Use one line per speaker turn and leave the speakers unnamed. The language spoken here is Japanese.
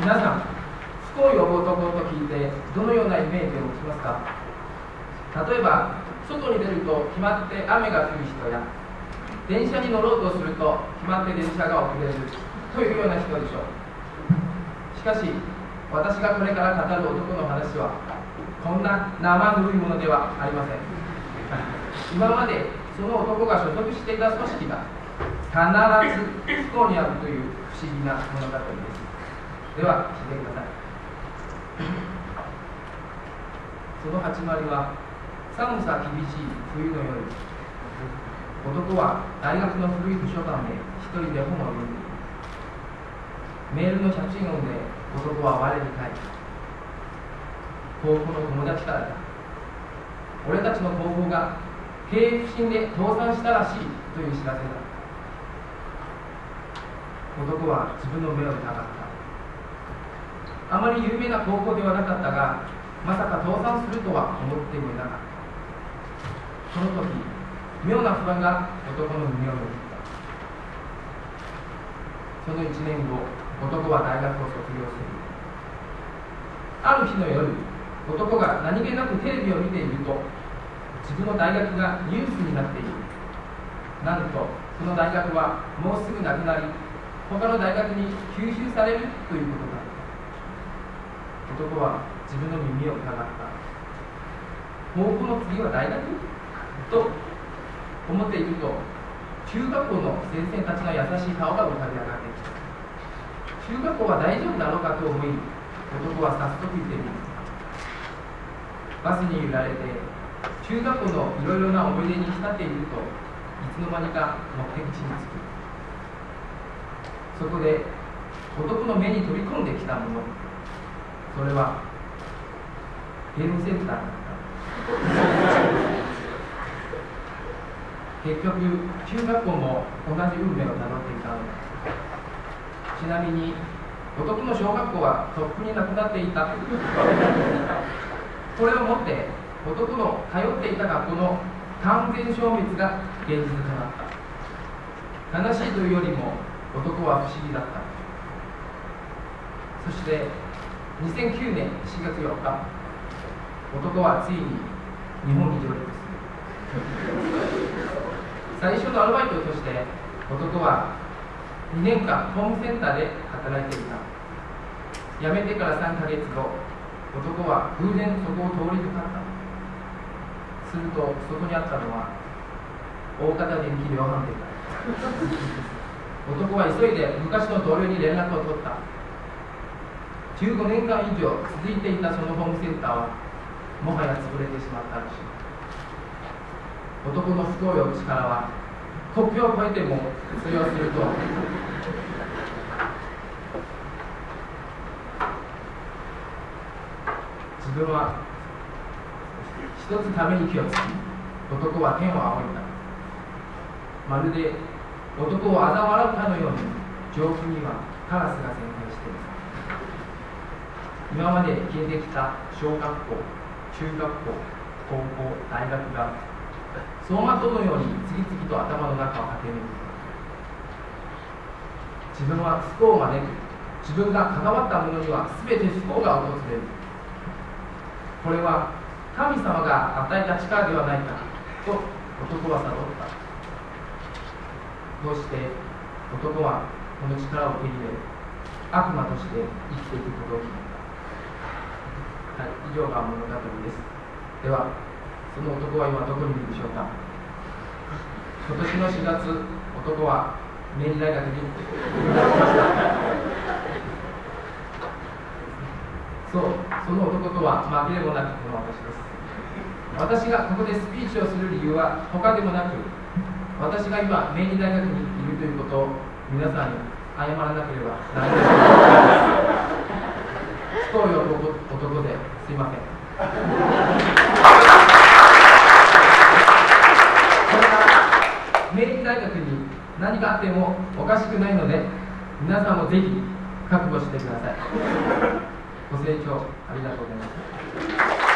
追う男と聞いてどのようなイメージを持ちますか？例えば外に出ると決まって雨が降る人や電車に乗ろうとすると決まって電車が遅れるというような人でしょう。しかし私がこれから語る男の話はこんな生ぬるいものではありません。今までその男が所属していた組織が必ず不幸にあるという不思議な物語ですでは聞いてください。その始まりは寒さ厳しい冬の夜。男は大学の古い図書館で一人で本を読んでいる。メールの着信音で男は我に返った。高校の友達からだ。俺たちの高校が経営不振で倒産したらしいという知らせだ。男は自分の目を疑った。あまり有名な高校ではなかったがまさか倒産するとは思ってもいなかった。その時妙な不安が男の胸をよぎった。その1年後男は大学を卒業する。ある日の夜男が何気なくテレビを見ていると自分の大学がニュースになっている。なんとその大学はもうすぐなくなり他の大学に吸収されるということだ男は自分の耳を疑った。高校の次は大学？と思っていると中学校の先生たちの優しい顔が浮かび上がってきた。中学校は大丈夫だろうかと思い男は早速行ってみる。バスに揺られて中学校のいろいろな思い出に浸っているといつの間にか目的地に着く。そこで男の目に飛び込んできたもの。それはゲームセンターだった。結局中学校も同じ運命をたどっていたの。だちなみに男の小学校はとっくになくなっていた。これをもって男の通っていた学校の完全消滅が現実となった。悲しいというよりも男は不思議だった。そして2009年4月4日男はついに日本に上陸する。最初のアルバイトとして男は2年間ホームセンターで働いていた。辞めてから3ヶ月後男は偶然そこを通りかかった。するとそこにあったのは大型電気量販店だ男は急いで昔の同僚に連絡を取った。15年間以上続いていたそのホームセンターはもはや潰れてしまったらしい男の不幸よ力は国境を越えても通用すると自分は一つた。めに気をつき男は天を仰いだ。まるで男を嘲笑うかのように上空にはカラスが旋回している今まで消えてきた小学校中学校高校大学が走馬灯のように次々と頭の中を駆け抜け自分は不幸を招く自分が関わったものには全て不幸が訪れる。これは神様が与えた力ではないかと男は悟った。どうして男はこの力を手に入れ悪魔として生きていくことを決めた、はい、以上が物語です。ではその男は今どこにいるでしょうか？今年の4月男は明治大学にそうその男とは紛れもなくこの私です。私がここでスピーチをする理由は他でもなく私が今明治大学にいるということを皆さんに謝らなければならない不幸よ男ですいません。これは明治大学に何かあってもおかしくないので皆さんもぜひ覚悟してください。ご清聴ありがとうございました